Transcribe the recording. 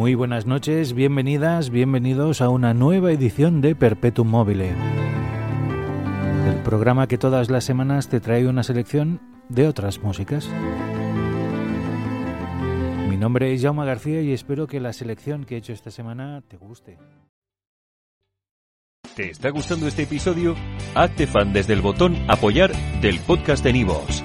Muy buenas noches, bienvenidas, bienvenidos a una nueva edición de Perpetuum Mobile. El programa que todas las semanas te trae una selección de otras músicas. Mi nombre es Jaume García y espero que la selección que he hecho esta semana te guste. ¿Te está gustando este episodio? Hazte fan desde el botón Apoyar del podcast de Nivos.